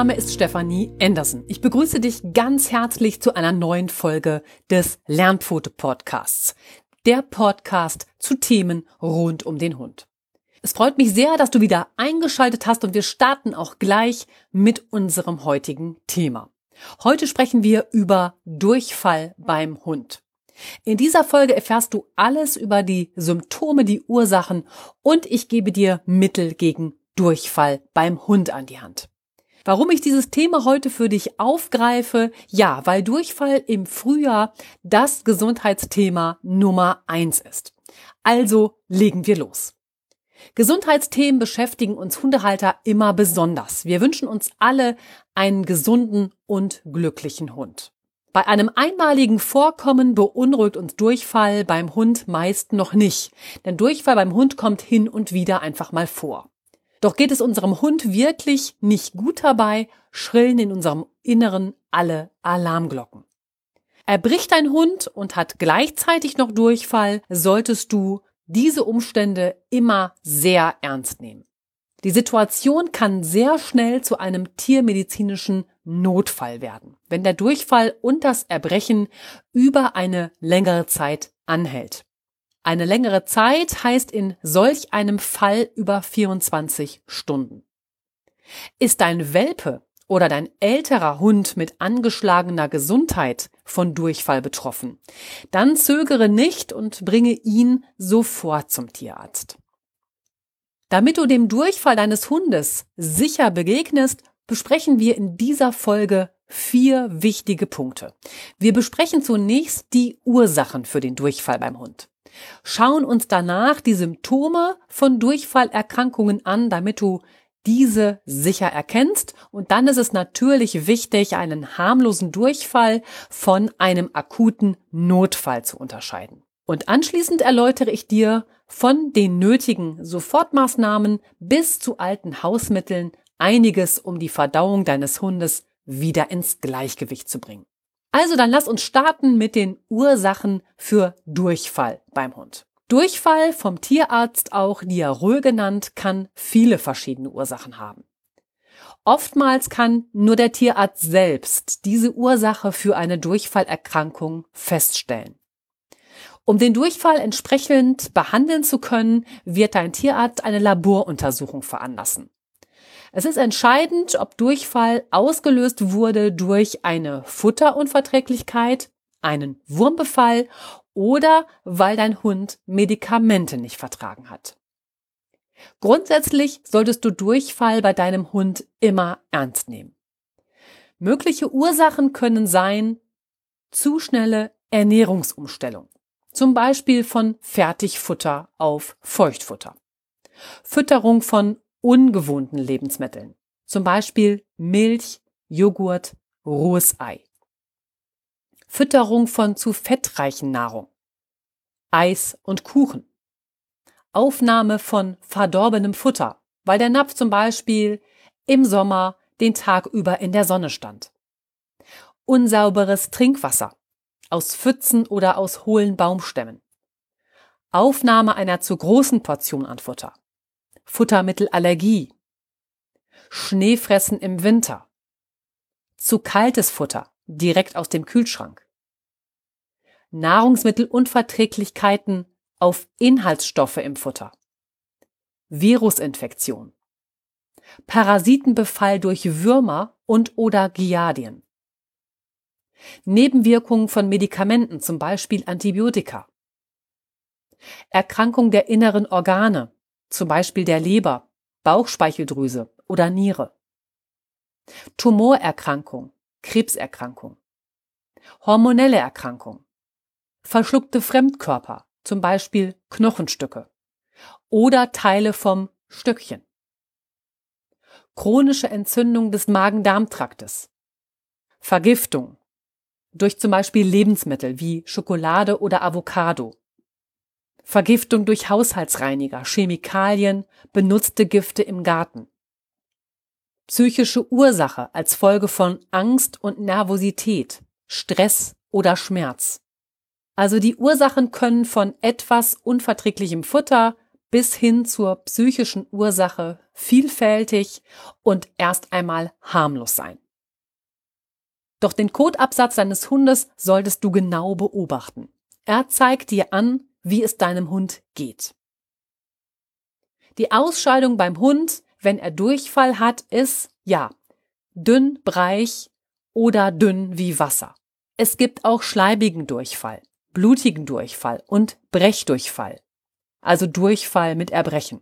Name ist Stefanie Anderson. Ich begrüße dich ganz herzlich zu einer neuen Folge des Lernpfote Podcasts. Der Podcast zu Themen rund um den Hund. Es freut mich sehr, dass du wieder eingeschaltet hast und wir starten auch gleich mit unserem heutigen Thema. Heute sprechen wir über Durchfall beim Hund. In dieser Folge erfährst du alles über die Symptome, die Ursachen und ich gebe dir Mittel gegen Durchfall beim Hund an die Hand. Warum ich dieses Thema heute für dich aufgreife? Ja, weil Durchfall im Frühjahr das Gesundheitsthema Nummer eins ist. Also legen wir los. Gesundheitsthemen beschäftigen uns Hundehalter immer besonders. Wir wünschen uns alle einen gesunden und glücklichen Hund. Bei einem einmaligen Vorkommen beunruhigt uns Durchfall beim Hund meist noch nicht, denn Durchfall beim Hund kommt hin und wieder einfach mal vor. Doch geht es unserem Hund wirklich nicht gut dabei, schrillen in unserem Inneren alle Alarmglocken. Erbricht ein Hund und hat gleichzeitig noch Durchfall, solltest du diese Umstände immer sehr ernst nehmen. Die Situation kann sehr schnell zu einem tiermedizinischen Notfall werden, wenn der Durchfall und das Erbrechen über eine längere Zeit anhält. Eine längere Zeit heißt in solch einem Fall über 24 Stunden. Ist dein Welpe oder dein älterer Hund mit angeschlagener Gesundheit von Durchfall betroffen, dann zögere nicht und bringe ihn sofort zum Tierarzt. Damit du dem Durchfall deines Hundes sicher begegnest, besprechen wir in dieser Folge vier wichtige Punkte. Wir besprechen zunächst die Ursachen für den Durchfall beim Hund schauen uns danach die Symptome von Durchfallerkrankungen an, damit du diese sicher erkennst. Und dann ist es natürlich wichtig, einen harmlosen Durchfall von einem akuten Notfall zu unterscheiden. Und anschließend erläutere ich dir von den nötigen Sofortmaßnahmen bis zu alten Hausmitteln einiges, um die Verdauung deines Hundes wieder ins Gleichgewicht zu bringen. Also dann lass uns starten mit den Ursachen für Durchfall beim Hund. Durchfall vom Tierarzt, auch Diarrhoe genannt, kann viele verschiedene Ursachen haben. Oftmals kann nur der Tierarzt selbst diese Ursache für eine Durchfallerkrankung feststellen. Um den Durchfall entsprechend behandeln zu können, wird dein Tierarzt eine Laboruntersuchung veranlassen. Es ist entscheidend, ob Durchfall ausgelöst wurde durch eine Futterunverträglichkeit, einen Wurmbefall oder weil dein Hund Medikamente nicht vertragen hat. Grundsätzlich solltest du Durchfall bei deinem Hund immer ernst nehmen. Mögliche Ursachen können sein zu schnelle Ernährungsumstellung, zum Beispiel von Fertigfutter auf Feuchtfutter, Fütterung von ungewohnten Lebensmitteln, zum Beispiel Milch, Joghurt, rohes Ei. Fütterung von zu fettreichen Nahrung, Eis und Kuchen. Aufnahme von verdorbenem Futter, weil der Napf zum Beispiel im Sommer den Tag über in der Sonne stand. Unsauberes Trinkwasser aus Pfützen oder aus hohlen Baumstämmen. Aufnahme einer zu großen Portion an Futter. Futtermittelallergie, Schneefressen im Winter, zu kaltes Futter direkt aus dem Kühlschrank, Nahrungsmittelunverträglichkeiten auf Inhaltsstoffe im Futter, Virusinfektion, Parasitenbefall durch Würmer und oder Giardien, Nebenwirkungen von Medikamenten, zum Beispiel Antibiotika, Erkrankung der inneren Organe, zum Beispiel der Leber, Bauchspeicheldrüse oder Niere. Tumorerkrankung, Krebserkrankung. Hormonelle Erkrankung. Verschluckte Fremdkörper, zum Beispiel Knochenstücke. Oder Teile vom Stöckchen. Chronische Entzündung des Magen-Darm-Traktes. Vergiftung. Durch zum Beispiel Lebensmittel wie Schokolade oder Avocado. Vergiftung durch Haushaltsreiniger, Chemikalien, benutzte Gifte im Garten. Psychische Ursache als Folge von Angst und Nervosität, Stress oder Schmerz. Also die Ursachen können von etwas unverträglichem Futter bis hin zur psychischen Ursache vielfältig und erst einmal harmlos sein. Doch den Kotabsatz deines Hundes solltest du genau beobachten. Er zeigt dir an, wie es deinem Hund geht. Die Ausscheidung beim Hund, wenn er Durchfall hat, ist, ja, dünn, breich oder dünn wie Wasser. Es gibt auch schleibigen Durchfall, blutigen Durchfall und Brechdurchfall, also Durchfall mit Erbrechen.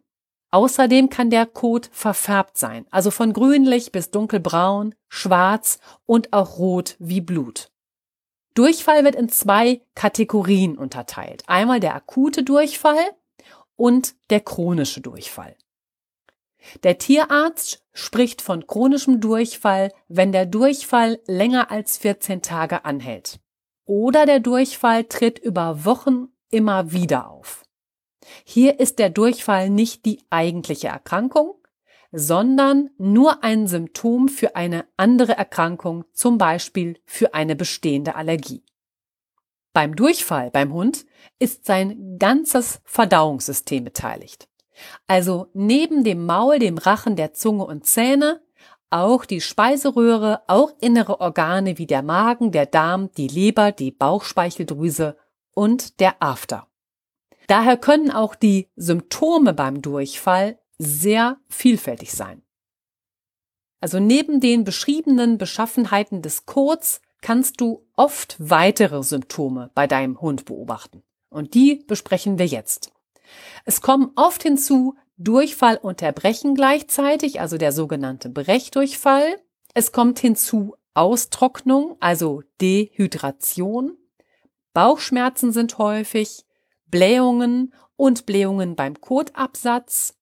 Außerdem kann der Kot verfärbt sein, also von grünlich bis dunkelbraun, schwarz und auch rot wie Blut. Durchfall wird in zwei Kategorien unterteilt. Einmal der akute Durchfall und der chronische Durchfall. Der Tierarzt spricht von chronischem Durchfall, wenn der Durchfall länger als 14 Tage anhält. Oder der Durchfall tritt über Wochen immer wieder auf. Hier ist der Durchfall nicht die eigentliche Erkrankung, sondern nur ein Symptom für eine andere Erkrankung, zum Beispiel für eine bestehende Allergie. Beim Durchfall beim Hund ist sein ganzes Verdauungssystem beteiligt. Also neben dem Maul, dem Rachen, der Zunge und Zähne auch die Speiseröhre, auch innere Organe wie der Magen, der Darm, die Leber, die Bauchspeicheldrüse und der After. Daher können auch die Symptome beim Durchfall sehr vielfältig sein. Also neben den beschriebenen Beschaffenheiten des Kots kannst du oft weitere Symptome bei deinem Hund beobachten. Und die besprechen wir jetzt. Es kommen oft hinzu Durchfall und Erbrechen gleichzeitig, also der sogenannte Brechdurchfall. Es kommt hinzu Austrocknung, also Dehydration. Bauchschmerzen sind häufig, Blähungen und Blähungen beim Kotabsatz,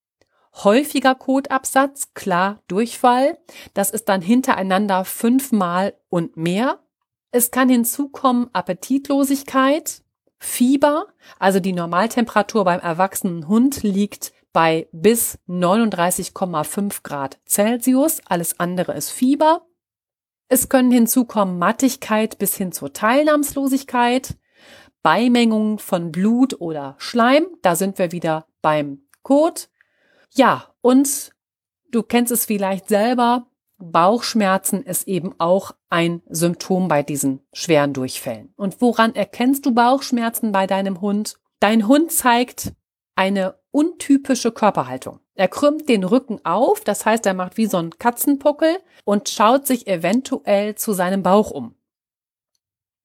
häufiger Kotabsatz, klar Durchfall, das ist dann hintereinander fünfmal und mehr. Es kann hinzukommen Appetitlosigkeit, Fieber, also die Normaltemperatur beim erwachsenen Hund liegt bei bis 39,5 Grad Celsius, alles andere ist Fieber. Es können hinzukommen Mattigkeit bis hin zur Teilnahmslosigkeit, Beimengung von Blut oder Schleim, da sind wir wieder beim Kot. Ja, und du kennst es vielleicht selber, Bauchschmerzen ist eben auch ein Symptom bei diesen schweren Durchfällen. Und woran erkennst du Bauchschmerzen bei deinem Hund? Dein Hund zeigt eine untypische Körperhaltung. Er krümmt den Rücken auf, das heißt, er macht wie so ein Katzenpuckel und schaut sich eventuell zu seinem Bauch um.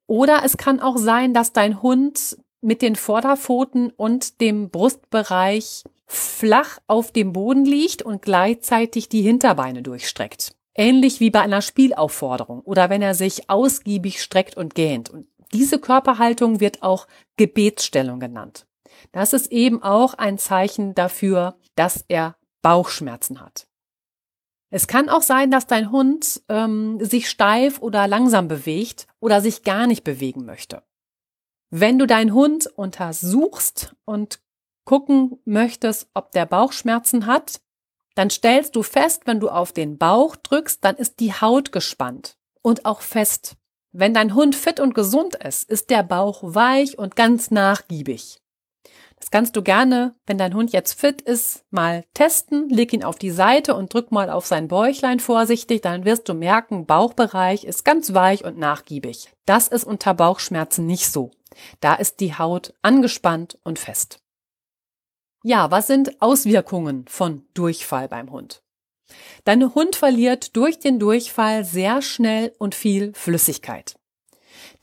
Oder es kann auch sein, dass dein Hund mit den Vorderpfoten und dem Brustbereich flach auf dem Boden liegt und gleichzeitig die Hinterbeine durchstreckt. Ähnlich wie bei einer Spielaufforderung oder wenn er sich ausgiebig streckt und gähnt. Und diese Körperhaltung wird auch Gebetsstellung genannt. Das ist eben auch ein Zeichen dafür, dass er Bauchschmerzen hat. Es kann auch sein, dass dein Hund ähm, sich steif oder langsam bewegt oder sich gar nicht bewegen möchte. Wenn du deinen Hund untersuchst und gucken möchtest, ob der Bauchschmerzen hat, dann stellst du fest, wenn du auf den Bauch drückst, dann ist die Haut gespannt und auch fest. Wenn dein Hund fit und gesund ist, ist der Bauch weich und ganz nachgiebig. Das kannst du gerne, wenn dein Hund jetzt fit ist, mal testen. Leg ihn auf die Seite und drück mal auf sein Bäuchlein vorsichtig. Dann wirst du merken, Bauchbereich ist ganz weich und nachgiebig. Das ist unter Bauchschmerzen nicht so. Da ist die Haut angespannt und fest. Ja, was sind Auswirkungen von Durchfall beim Hund? Dein Hund verliert durch den Durchfall sehr schnell und viel Flüssigkeit.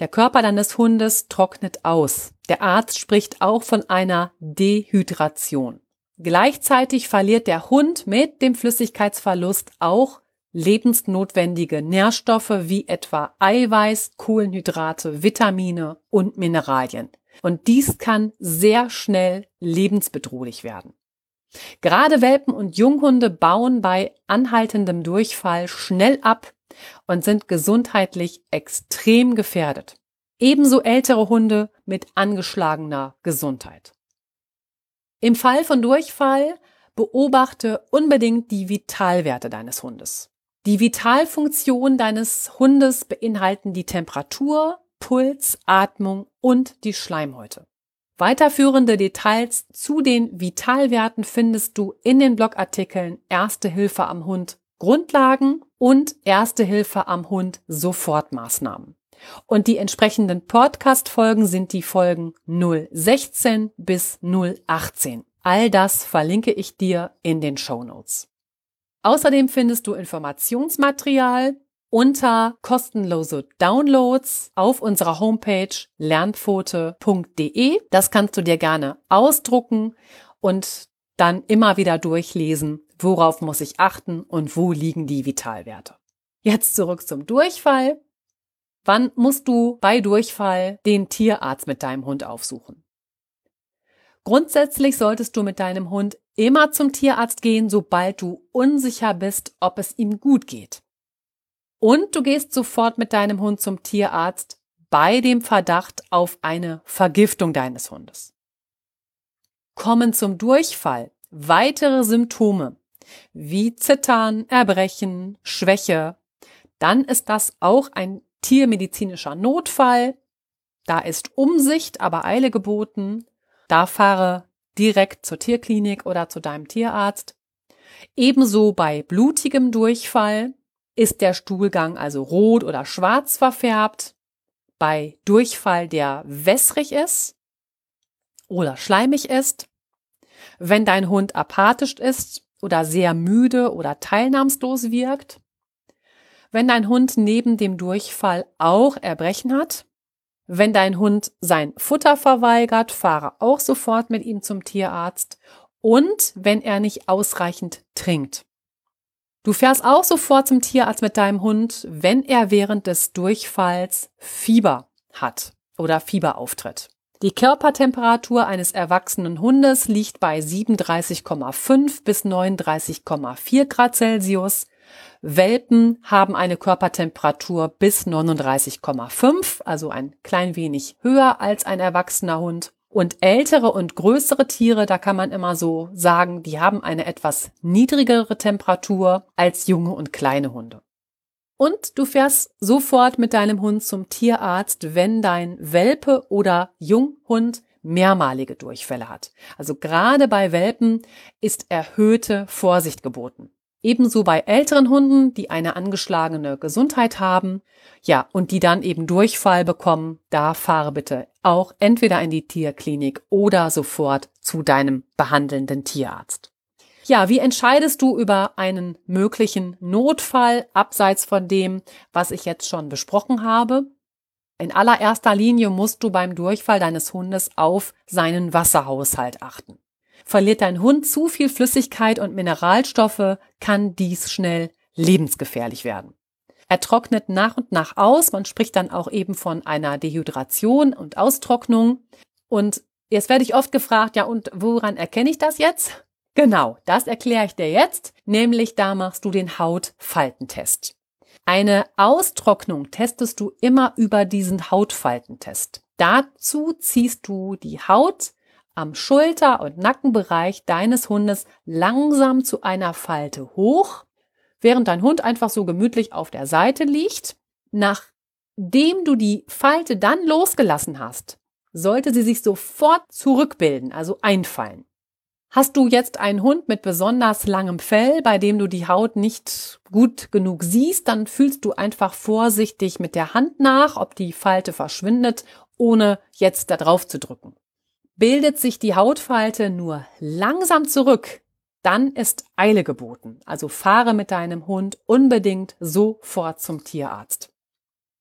Der Körper deines Hundes trocknet aus. Der Arzt spricht auch von einer Dehydration. Gleichzeitig verliert der Hund mit dem Flüssigkeitsverlust auch lebensnotwendige Nährstoffe wie etwa Eiweiß, Kohlenhydrate, Vitamine und Mineralien. Und dies kann sehr schnell lebensbedrohlich werden. Gerade Welpen und Junghunde bauen bei anhaltendem Durchfall schnell ab und sind gesundheitlich extrem gefährdet. Ebenso ältere Hunde mit angeschlagener Gesundheit. Im Fall von Durchfall beobachte unbedingt die Vitalwerte deines Hundes. Die Vitalfunktion deines Hundes beinhalten die Temperatur, Puls, Atmung und die Schleimhäute. Weiterführende Details zu den Vitalwerten findest du in den Blogartikeln Erste Hilfe am Hund Grundlagen und Erste Hilfe am Hund Sofortmaßnahmen. Und die entsprechenden Podcast-Folgen sind die Folgen 016 bis 018. All das verlinke ich dir in den Show Notes. Außerdem findest du Informationsmaterial unter kostenlose Downloads auf unserer Homepage lernpfote.de. Das kannst du dir gerne ausdrucken und dann immer wieder durchlesen, worauf muss ich achten und wo liegen die Vitalwerte. Jetzt zurück zum Durchfall. Wann musst du bei Durchfall den Tierarzt mit deinem Hund aufsuchen? Grundsätzlich solltest du mit deinem Hund immer zum Tierarzt gehen, sobald du unsicher bist, ob es ihm gut geht. Und du gehst sofort mit deinem Hund zum Tierarzt bei dem Verdacht auf eine Vergiftung deines Hundes. Kommen zum Durchfall weitere Symptome wie Zittern, Erbrechen, Schwäche, dann ist das auch ein tiermedizinischer Notfall. Da ist Umsicht, aber Eile geboten. Da fahre direkt zur Tierklinik oder zu deinem Tierarzt. Ebenso bei blutigem Durchfall ist der Stuhlgang also rot oder schwarz verfärbt. Bei Durchfall, der wässrig ist oder schleimig ist. Wenn dein Hund apathisch ist oder sehr müde oder teilnahmslos wirkt. Wenn dein Hund neben dem Durchfall auch Erbrechen hat. Wenn dein Hund sein Futter verweigert, fahre auch sofort mit ihm zum Tierarzt. Und wenn er nicht ausreichend trinkt. Du fährst auch sofort zum Tierarzt mit deinem Hund, wenn er während des Durchfalls Fieber hat oder Fieber auftritt. Die Körpertemperatur eines erwachsenen Hundes liegt bei 37,5 bis 39,4 Grad Celsius. Welpen haben eine Körpertemperatur bis 39,5, also ein klein wenig höher als ein erwachsener Hund. Und ältere und größere Tiere, da kann man immer so sagen, die haben eine etwas niedrigere Temperatur als junge und kleine Hunde. Und du fährst sofort mit deinem Hund zum Tierarzt, wenn dein Welpe oder Junghund mehrmalige Durchfälle hat. Also gerade bei Welpen ist erhöhte Vorsicht geboten. Ebenso bei älteren Hunden, die eine angeschlagene Gesundheit haben, ja, und die dann eben Durchfall bekommen, da fahre bitte auch entweder in die Tierklinik oder sofort zu deinem behandelnden Tierarzt. Ja, wie entscheidest du über einen möglichen Notfall abseits von dem, was ich jetzt schon besprochen habe? In allererster Linie musst du beim Durchfall deines Hundes auf seinen Wasserhaushalt achten. Verliert dein Hund zu viel Flüssigkeit und Mineralstoffe, kann dies schnell lebensgefährlich werden. Er trocknet nach und nach aus. Man spricht dann auch eben von einer Dehydration und Austrocknung. Und jetzt werde ich oft gefragt, ja, und woran erkenne ich das jetzt? Genau, das erkläre ich dir jetzt, nämlich da machst du den Hautfaltentest. Eine Austrocknung testest du immer über diesen Hautfaltentest. Dazu ziehst du die Haut am Schulter- und Nackenbereich deines Hundes langsam zu einer Falte hoch, während dein Hund einfach so gemütlich auf der Seite liegt. Nachdem du die Falte dann losgelassen hast, sollte sie sich sofort zurückbilden, also einfallen. Hast du jetzt einen Hund mit besonders langem Fell, bei dem du die Haut nicht gut genug siehst, dann fühlst du einfach vorsichtig mit der Hand nach, ob die Falte verschwindet, ohne jetzt da drauf zu drücken. Bildet sich die Hautfalte nur langsam zurück, dann ist Eile geboten. Also fahre mit deinem Hund unbedingt sofort zum Tierarzt.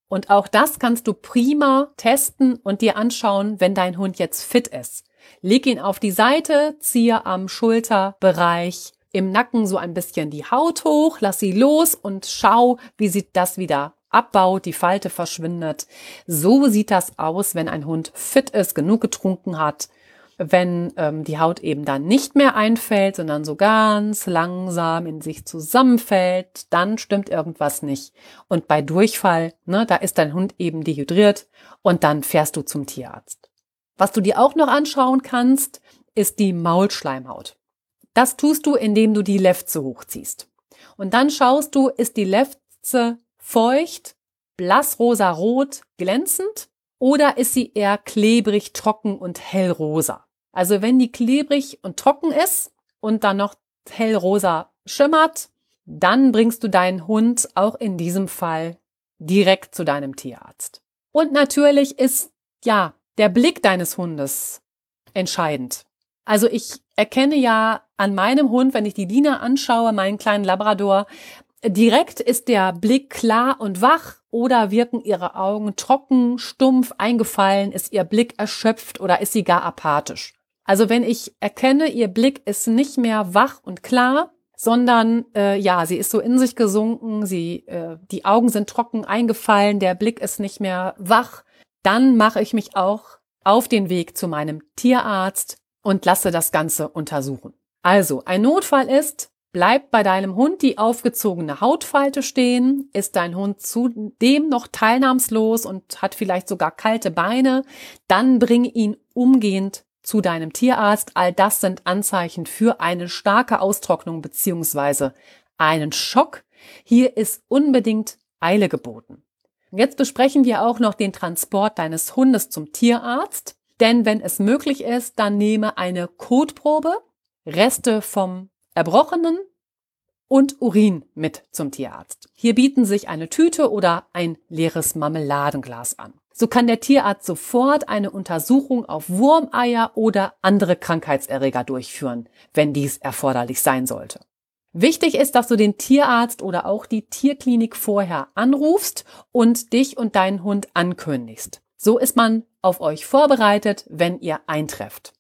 Und auch das kannst du prima testen und dir anschauen, wenn dein Hund jetzt fit ist. Leg ihn auf die Seite, ziehe am Schulterbereich im Nacken so ein bisschen die Haut hoch, lass sie los und schau, wie sieht das wieder abbaut, die Falte verschwindet. So sieht das aus, wenn ein Hund fit ist, genug getrunken hat, wenn ähm, die Haut eben dann nicht mehr einfällt, sondern so ganz langsam in sich zusammenfällt, dann stimmt irgendwas nicht. Und bei Durchfall, ne, da ist dein Hund eben dehydriert und dann fährst du zum Tierarzt. Was du dir auch noch anschauen kannst, ist die Maulschleimhaut. Das tust du, indem du die Lefze hochziehst. Und dann schaust du, ist die Lefze feucht, blassrosa-rot, glänzend oder ist sie eher klebrig, trocken und hellrosa? Also wenn die klebrig und trocken ist und dann noch hellrosa schimmert, dann bringst du deinen Hund auch in diesem Fall direkt zu deinem Tierarzt. Und natürlich ist, ja, der Blick deines Hundes entscheidend. Also ich erkenne ja an meinem Hund, wenn ich die Lina anschaue, meinen kleinen Labrador, direkt ist der Blick klar und wach oder wirken ihre Augen trocken, stumpf, eingefallen, ist ihr Blick erschöpft oder ist sie gar apathisch. Also wenn ich erkenne, ihr Blick ist nicht mehr wach und klar, sondern äh, ja, sie ist so in sich gesunken, sie, äh, die Augen sind trocken eingefallen, der Blick ist nicht mehr wach, dann mache ich mich auch auf den Weg zu meinem Tierarzt und lasse das Ganze untersuchen. Also, ein Notfall ist, bleibt bei deinem Hund die aufgezogene Hautfalte stehen, ist dein Hund zudem noch teilnahmslos und hat vielleicht sogar kalte Beine, dann bring ihn umgehend zu deinem Tierarzt. All das sind Anzeichen für eine starke Austrocknung beziehungsweise einen Schock. Hier ist unbedingt Eile geboten. Jetzt besprechen wir auch noch den Transport deines Hundes zum Tierarzt. Denn wenn es möglich ist, dann nehme eine Kotprobe, Reste vom Erbrochenen und Urin mit zum Tierarzt. Hier bieten sich eine Tüte oder ein leeres Marmeladenglas an. So kann der Tierarzt sofort eine Untersuchung auf Wurmeier oder andere Krankheitserreger durchführen, wenn dies erforderlich sein sollte. Wichtig ist, dass du den Tierarzt oder auch die Tierklinik vorher anrufst und dich und deinen Hund ankündigst. So ist man auf euch vorbereitet, wenn ihr eintrefft.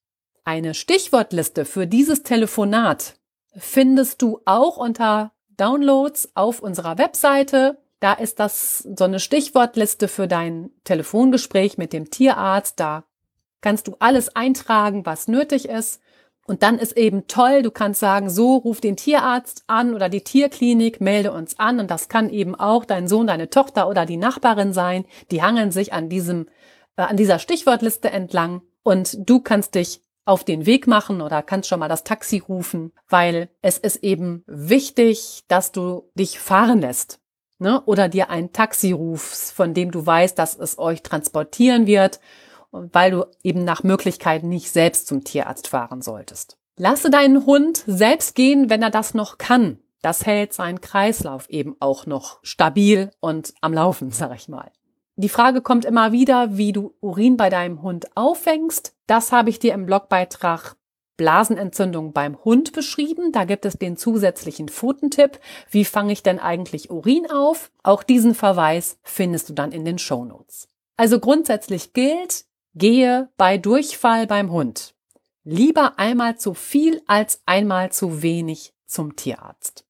Eine Stichwortliste für dieses Telefonat findest du auch unter Downloads auf unserer Webseite da ist das so eine Stichwortliste für dein Telefongespräch mit dem Tierarzt. Da kannst du alles eintragen, was nötig ist. Und dann ist eben toll, du kannst sagen, so ruf den Tierarzt an oder die Tierklinik, melde uns an. Und das kann eben auch dein Sohn, deine Tochter oder die Nachbarin sein. Die hangeln sich an diesem, äh, an dieser Stichwortliste entlang. Und du kannst dich auf den Weg machen oder kannst schon mal das Taxi rufen, weil es ist eben wichtig, dass du dich fahren lässt ne? oder dir ein Taxi rufst, von dem du weißt, dass es euch transportieren wird, weil du eben nach Möglichkeit nicht selbst zum Tierarzt fahren solltest. Lasse deinen Hund selbst gehen, wenn er das noch kann. Das hält seinen Kreislauf eben auch noch stabil und am Laufen, sag ich mal. Die Frage kommt immer wieder, wie du Urin bei deinem Hund auffängst. Das habe ich dir im Blogbeitrag Blasenentzündung beim Hund beschrieben. Da gibt es den zusätzlichen Pfotentipp. Wie fange ich denn eigentlich Urin auf? Auch diesen Verweis findest du dann in den Show Notes. Also grundsätzlich gilt, gehe bei Durchfall beim Hund. Lieber einmal zu viel als einmal zu wenig zum Tierarzt.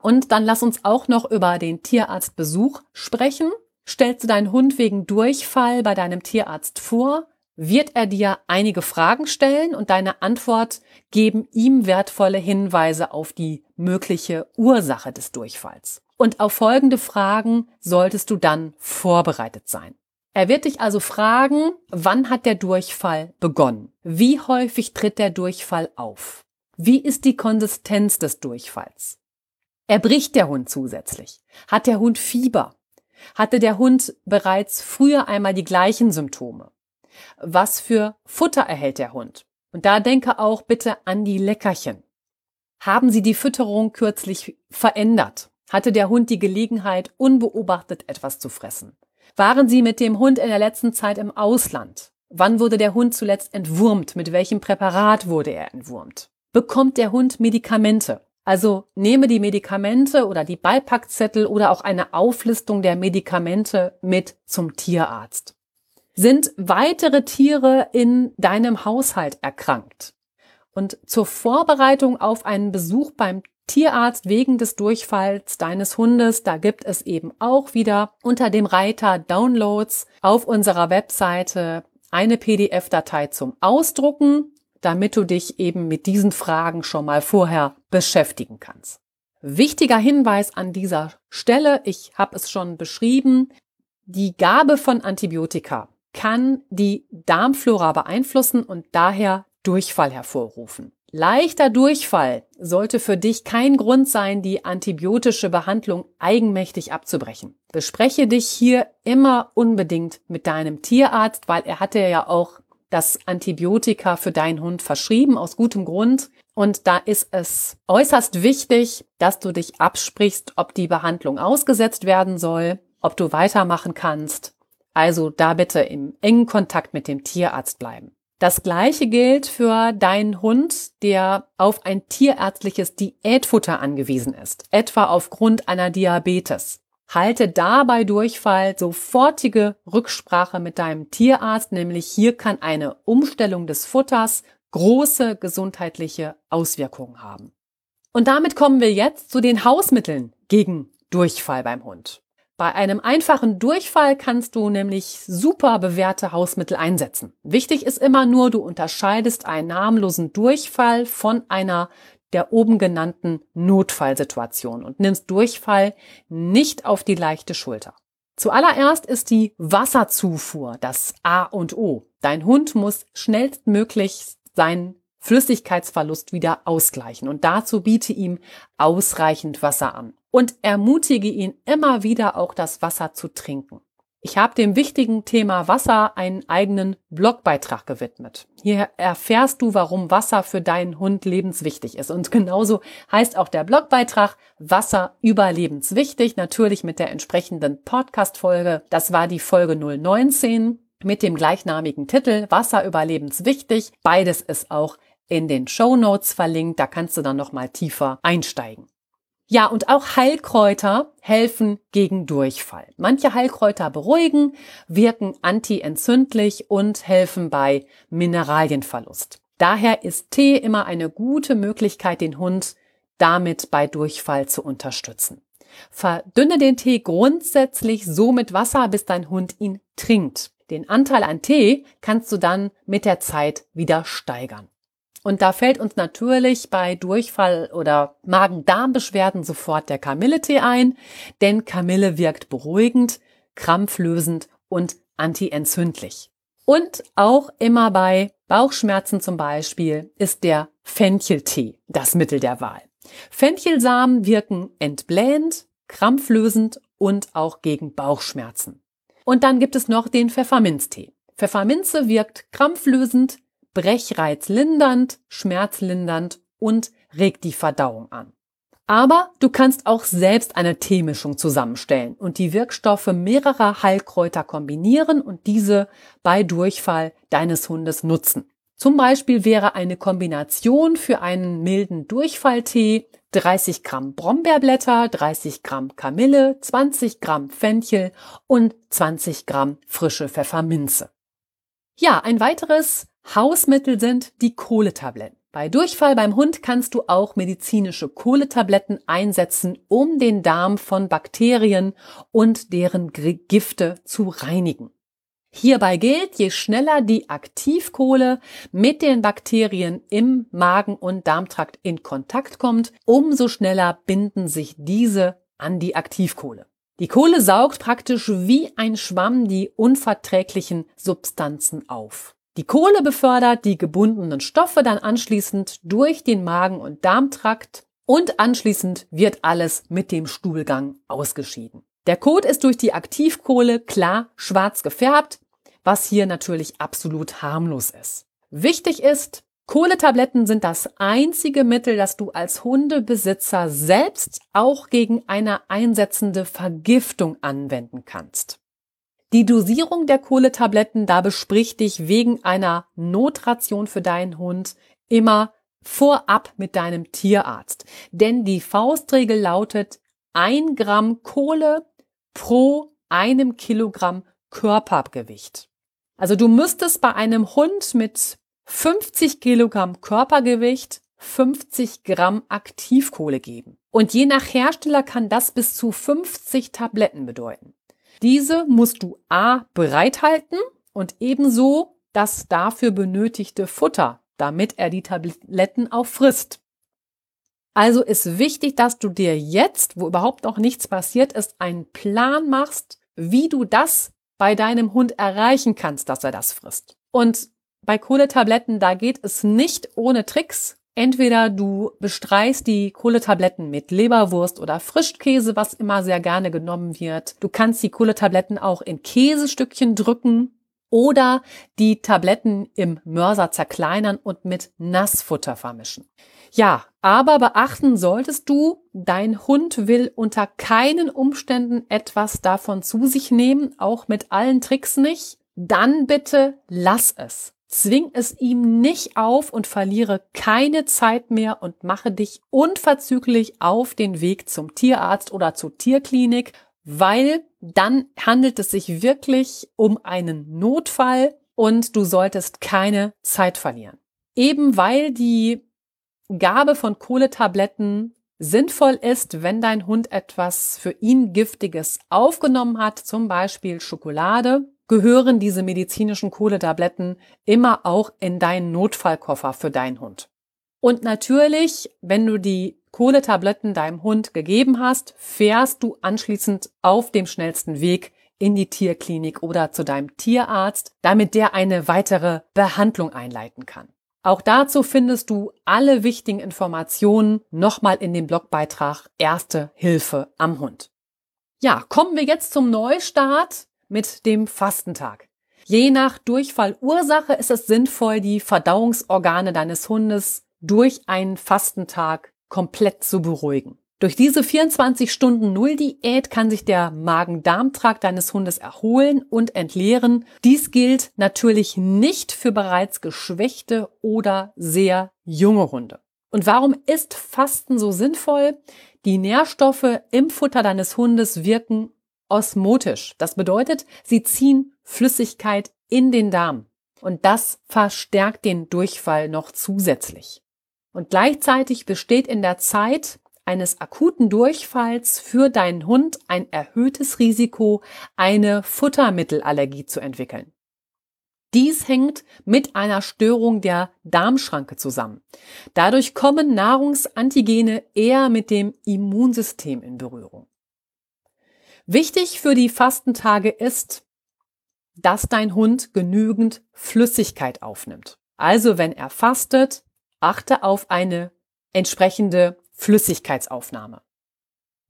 Und dann lass uns auch noch über den Tierarztbesuch sprechen. Stellst du deinen Hund wegen Durchfall bei deinem Tierarzt vor, wird er dir einige Fragen stellen und deine Antwort geben ihm wertvolle Hinweise auf die mögliche Ursache des Durchfalls. Und auf folgende Fragen solltest du dann vorbereitet sein. Er wird dich also fragen, wann hat der Durchfall begonnen? Wie häufig tritt der Durchfall auf? Wie ist die Konsistenz des Durchfalls? Erbricht der Hund zusätzlich? Hat der Hund Fieber? Hatte der Hund bereits früher einmal die gleichen Symptome? Was für Futter erhält der Hund? Und da denke auch bitte an die Leckerchen. Haben Sie die Fütterung kürzlich verändert? Hatte der Hund die Gelegenheit, unbeobachtet etwas zu fressen? Waren Sie mit dem Hund in der letzten Zeit im Ausland? Wann wurde der Hund zuletzt entwurmt? Mit welchem Präparat wurde er entwurmt? Bekommt der Hund Medikamente? Also nehme die Medikamente oder die Beipackzettel oder auch eine Auflistung der Medikamente mit zum Tierarzt. Sind weitere Tiere in deinem Haushalt erkrankt? Und zur Vorbereitung auf einen Besuch beim Tierarzt wegen des Durchfalls deines Hundes, da gibt es eben auch wieder unter dem Reiter Downloads auf unserer Webseite eine PDF-Datei zum Ausdrucken, damit du dich eben mit diesen Fragen schon mal vorher beschäftigen kannst. Wichtiger Hinweis an dieser Stelle, ich habe es schon beschrieben, die Gabe von Antibiotika kann die Darmflora beeinflussen und daher Durchfall hervorrufen. Leichter Durchfall sollte für dich kein Grund sein, die antibiotische Behandlung eigenmächtig abzubrechen. Bespreche dich hier immer unbedingt mit deinem Tierarzt, weil er hatte ja auch das Antibiotika für deinen Hund verschrieben, aus gutem Grund. Und da ist es äußerst wichtig, dass du dich absprichst, ob die Behandlung ausgesetzt werden soll, ob du weitermachen kannst. Also da bitte im engen Kontakt mit dem Tierarzt bleiben. Das gleiche gilt für deinen Hund, der auf ein tierärztliches Diätfutter angewiesen ist, etwa aufgrund einer Diabetes. Halte dabei Durchfall sofortige Rücksprache mit deinem Tierarzt, nämlich hier kann eine Umstellung des Futters große gesundheitliche Auswirkungen haben. Und damit kommen wir jetzt zu den Hausmitteln gegen Durchfall beim Hund. Bei einem einfachen Durchfall kannst du nämlich super bewährte Hausmittel einsetzen. Wichtig ist immer nur, du unterscheidest einen namenlosen Durchfall von einer der oben genannten Notfallsituation und nimmst Durchfall nicht auf die leichte Schulter. Zuallererst ist die Wasserzufuhr das A und O. Dein Hund muss schnellstmöglich seinen Flüssigkeitsverlust wieder ausgleichen und dazu biete ihm ausreichend Wasser an und ermutige ihn immer wieder auch das Wasser zu trinken. Ich habe dem wichtigen Thema Wasser einen eigenen Blogbeitrag gewidmet. Hier erfährst du, warum Wasser für deinen Hund lebenswichtig ist. Und genauso heißt auch der Blogbeitrag Wasser überlebenswichtig, natürlich mit der entsprechenden Podcast-Folge. Das war die Folge 019 mit dem gleichnamigen Titel Wasser überlebenswichtig. Beides ist auch in den Show Notes verlinkt. Da kannst du dann nochmal tiefer einsteigen. Ja, und auch Heilkräuter helfen gegen Durchfall. Manche Heilkräuter beruhigen, wirken antientzündlich und helfen bei Mineralienverlust. Daher ist Tee immer eine gute Möglichkeit, den Hund damit bei Durchfall zu unterstützen. Verdünne den Tee grundsätzlich so mit Wasser, bis dein Hund ihn trinkt. Den Anteil an Tee kannst du dann mit der Zeit wieder steigern. Und da fällt uns natürlich bei Durchfall oder Magen-Darm-Beschwerden sofort der Kamilletee ein, denn Kamille wirkt beruhigend, krampflösend und antientzündlich. Und auch immer bei Bauchschmerzen zum Beispiel ist der Fencheltee das Mittel der Wahl. Fenchelsamen wirken entblähend, krampflösend und auch gegen Bauchschmerzen. Und dann gibt es noch den Pfefferminztee. Pfefferminze wirkt krampflösend, Brechreiz lindernd, schmerzlindernd und regt die Verdauung an. Aber du kannst auch selbst eine Teemischung zusammenstellen und die Wirkstoffe mehrerer Heilkräuter kombinieren und diese bei Durchfall deines Hundes nutzen. Zum Beispiel wäre eine Kombination für einen milden Durchfalltee 30 Gramm Brombeerblätter, 30 Gramm Kamille, 20 Gramm Fenchel und 20 Gramm frische Pfefferminze. Ja, ein weiteres Hausmittel sind die Kohletabletten. Bei Durchfall beim Hund kannst du auch medizinische Kohletabletten einsetzen, um den Darm von Bakterien und deren Gifte zu reinigen. Hierbei gilt, je schneller die Aktivkohle mit den Bakterien im Magen- und Darmtrakt in Kontakt kommt, umso schneller binden sich diese an die Aktivkohle. Die Kohle saugt praktisch wie ein Schwamm die unverträglichen Substanzen auf. Die Kohle befördert die gebundenen Stoffe dann anschließend durch den Magen- und Darmtrakt und anschließend wird alles mit dem Stuhlgang ausgeschieden. Der Kot ist durch die Aktivkohle klar schwarz gefärbt, was hier natürlich absolut harmlos ist. Wichtig ist, Kohletabletten sind das einzige Mittel, das du als Hundebesitzer selbst auch gegen eine einsetzende Vergiftung anwenden kannst. Die Dosierung der Kohletabletten, da besprich dich wegen einer Notration für deinen Hund immer vorab mit deinem Tierarzt. Denn die Faustregel lautet ein Gramm Kohle pro einem Kilogramm Körpergewicht. Also du müsstest bei einem Hund mit 50 Kilogramm Körpergewicht 50 Gramm Aktivkohle geben. Und je nach Hersteller kann das bis zu 50 Tabletten bedeuten. Diese musst du A bereithalten und ebenso das dafür benötigte Futter, damit er die Tabletten auch frisst. Also ist wichtig, dass du dir jetzt, wo überhaupt noch nichts passiert ist, einen Plan machst, wie du das bei deinem Hund erreichen kannst, dass er das frisst. Und bei Kohletabletten, da geht es nicht ohne Tricks. Entweder du bestreichst die Kohletabletten mit Leberwurst oder Frischkäse, was immer sehr gerne genommen wird. Du kannst die Kohletabletten auch in Käsestückchen drücken oder die Tabletten im Mörser zerkleinern und mit Nassfutter vermischen. Ja, aber beachten solltest du, dein Hund will unter keinen Umständen etwas davon zu sich nehmen, auch mit allen Tricks nicht. Dann bitte lass es. Zwing es ihm nicht auf und verliere keine Zeit mehr und mache dich unverzüglich auf den Weg zum Tierarzt oder zur Tierklinik, weil dann handelt es sich wirklich um einen Notfall und du solltest keine Zeit verlieren. Eben weil die Gabe von Kohletabletten sinnvoll ist, wenn dein Hund etwas für ihn Giftiges aufgenommen hat, zum Beispiel Schokolade, gehören diese medizinischen Kohletabletten immer auch in deinen Notfallkoffer für deinen Hund. Und natürlich, wenn du die Kohletabletten deinem Hund gegeben hast, fährst du anschließend auf dem schnellsten Weg in die Tierklinik oder zu deinem Tierarzt, damit der eine weitere Behandlung einleiten kann. Auch dazu findest du alle wichtigen Informationen nochmal in dem Blogbeitrag Erste Hilfe am Hund. Ja, kommen wir jetzt zum Neustart mit dem Fastentag. Je nach Durchfallursache ist es sinnvoll, die Verdauungsorgane deines Hundes durch einen Fastentag komplett zu beruhigen. Durch diese 24 Stunden Null-Diät kann sich der Magen-Darm-Trakt deines Hundes erholen und entleeren. Dies gilt natürlich nicht für bereits geschwächte oder sehr junge Hunde. Und warum ist Fasten so sinnvoll? Die Nährstoffe im Futter deines Hundes wirken osmotisch. Das bedeutet, sie ziehen Flüssigkeit in den Darm. Und das verstärkt den Durchfall noch zusätzlich. Und gleichzeitig besteht in der Zeit eines akuten Durchfalls für deinen Hund ein erhöhtes Risiko, eine Futtermittelallergie zu entwickeln. Dies hängt mit einer Störung der Darmschranke zusammen. Dadurch kommen Nahrungsantigene eher mit dem Immunsystem in Berührung. Wichtig für die Fastentage ist, dass dein Hund genügend Flüssigkeit aufnimmt. Also wenn er fastet, achte auf eine entsprechende Flüssigkeitsaufnahme.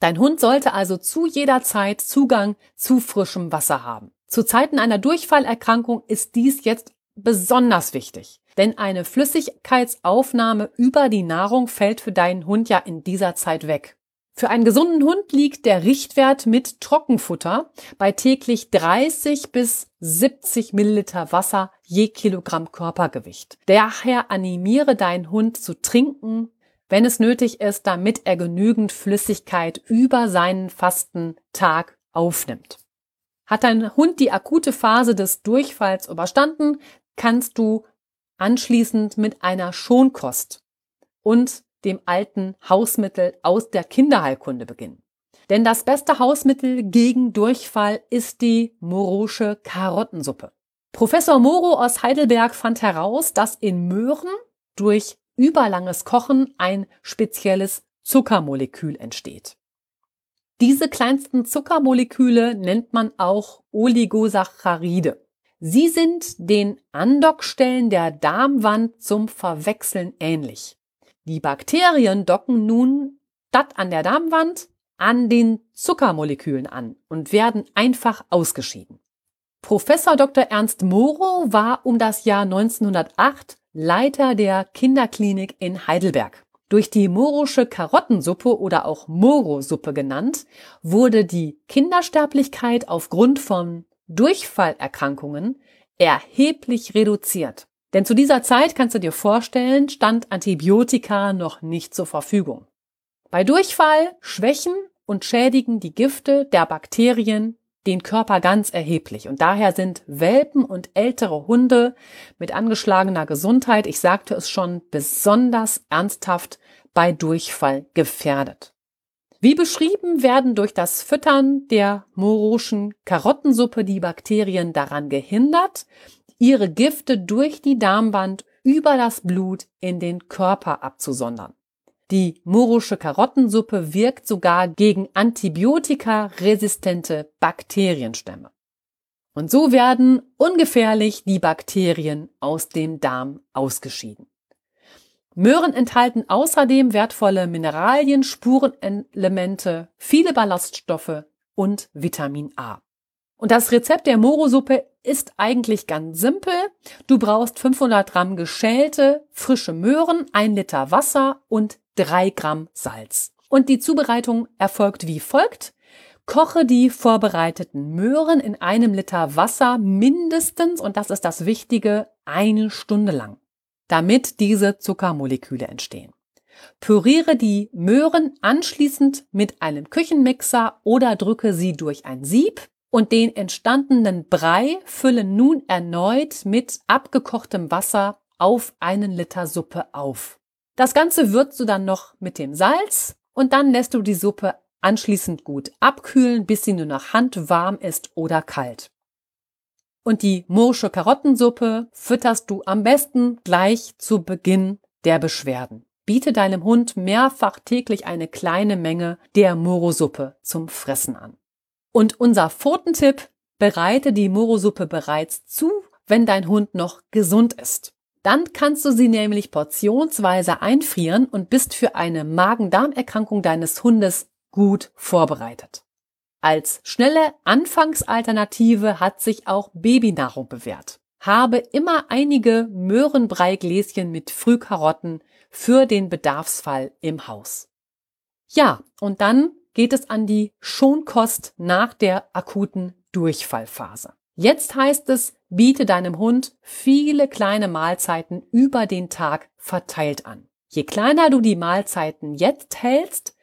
Dein Hund sollte also zu jeder Zeit Zugang zu frischem Wasser haben. Zu Zeiten einer Durchfallerkrankung ist dies jetzt besonders wichtig, denn eine Flüssigkeitsaufnahme über die Nahrung fällt für deinen Hund ja in dieser Zeit weg. Für einen gesunden Hund liegt der Richtwert mit Trockenfutter bei täglich 30 bis 70 Milliliter Wasser je Kilogramm Körpergewicht. Daher animiere deinen Hund zu trinken, wenn es nötig ist, damit er genügend Flüssigkeit über seinen Fastentag aufnimmt. Hat dein Hund die akute Phase des Durchfalls überstanden, kannst du anschließend mit einer Schonkost und dem alten Hausmittel aus der Kinderheilkunde beginnen. Denn das beste Hausmittel gegen Durchfall ist die Morosche Karottensuppe. Professor Moro aus Heidelberg fand heraus, dass in Möhren durch überlanges Kochen ein spezielles Zuckermolekül entsteht. Diese kleinsten Zuckermoleküle nennt man auch Oligosaccharide. Sie sind den Andockstellen der Darmwand zum Verwechseln ähnlich. Die Bakterien docken nun statt an der Darmwand an den Zuckermolekülen an und werden einfach ausgeschieden. Professor Dr. Ernst Moro war um das Jahr 1908 Leiter der Kinderklinik in Heidelberg. Durch die morosche Karottensuppe oder auch Moro-Suppe genannt, wurde die Kindersterblichkeit aufgrund von Durchfallerkrankungen erheblich reduziert. Denn zu dieser Zeit kannst du dir vorstellen, stand Antibiotika noch nicht zur Verfügung. Bei Durchfall schwächen und schädigen die Gifte der Bakterien den Körper ganz erheblich. Und daher sind Welpen und ältere Hunde mit angeschlagener Gesundheit, ich sagte es schon, besonders ernsthaft bei Durchfall gefährdet. Wie beschrieben werden durch das Füttern der moroschen Karottensuppe die Bakterien daran gehindert, ihre Gifte durch die Darmwand über das Blut in den Körper abzusondern. Die morosche Karottensuppe wirkt sogar gegen antibiotikaresistente Bakterienstämme. Und so werden ungefährlich die Bakterien aus dem Darm ausgeschieden. Möhren enthalten außerdem wertvolle Mineralien, Spurenelemente, viele Ballaststoffe und Vitamin A. Und das Rezept der Morosuppe ist eigentlich ganz simpel. Du brauchst 500 Gramm geschälte, frische Möhren, ein Liter Wasser und drei Gramm Salz. Und die Zubereitung erfolgt wie folgt. Koche die vorbereiteten Möhren in einem Liter Wasser mindestens, und das ist das Wichtige, eine Stunde lang, damit diese Zuckermoleküle entstehen. Püriere die Möhren anschließend mit einem Küchenmixer oder drücke sie durch ein Sieb und den entstandenen Brei fülle nun erneut mit abgekochtem Wasser auf einen Liter Suppe auf. Das Ganze würzt du dann noch mit dem Salz und dann lässt du die Suppe anschließend gut abkühlen, bis sie nur noch handwarm ist oder kalt. Und die morsche Karottensuppe fütterst du am besten gleich zu Beginn der Beschwerden. Biete deinem Hund mehrfach täglich eine kleine Menge der Morosuppe zum Fressen an. Und unser Pfotentipp, bereite die Morosuppe bereits zu, wenn dein Hund noch gesund ist. Dann kannst du sie nämlich portionsweise einfrieren und bist für eine Magen-Darm-Erkrankung deines Hundes gut vorbereitet. Als schnelle Anfangsalternative hat sich auch Babynahrung bewährt. Habe immer einige Möhrenbreigläschen mit Frühkarotten für den Bedarfsfall im Haus. Ja, und dann geht es an die Schonkost nach der akuten Durchfallphase. Jetzt heißt es, biete deinem Hund viele kleine Mahlzeiten über den Tag verteilt an. Je kleiner du die Mahlzeiten jetzt hältst,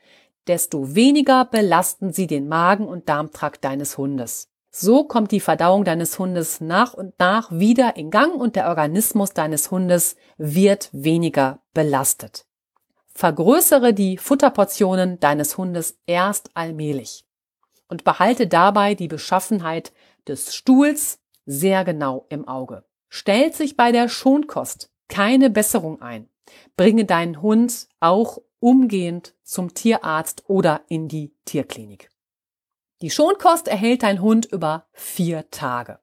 desto weniger belasten sie den Magen und Darmtrakt deines Hundes. So kommt die Verdauung deines Hundes nach und nach wieder in Gang und der Organismus deines Hundes wird weniger belastet. Vergrößere die Futterportionen deines Hundes erst allmählich und behalte dabei die Beschaffenheit des Stuhls sehr genau im Auge. Stellt sich bei der Schonkost keine Besserung ein, bringe deinen Hund auch umgehend zum Tierarzt oder in die Tierklinik. Die Schonkost erhält dein Hund über vier Tage.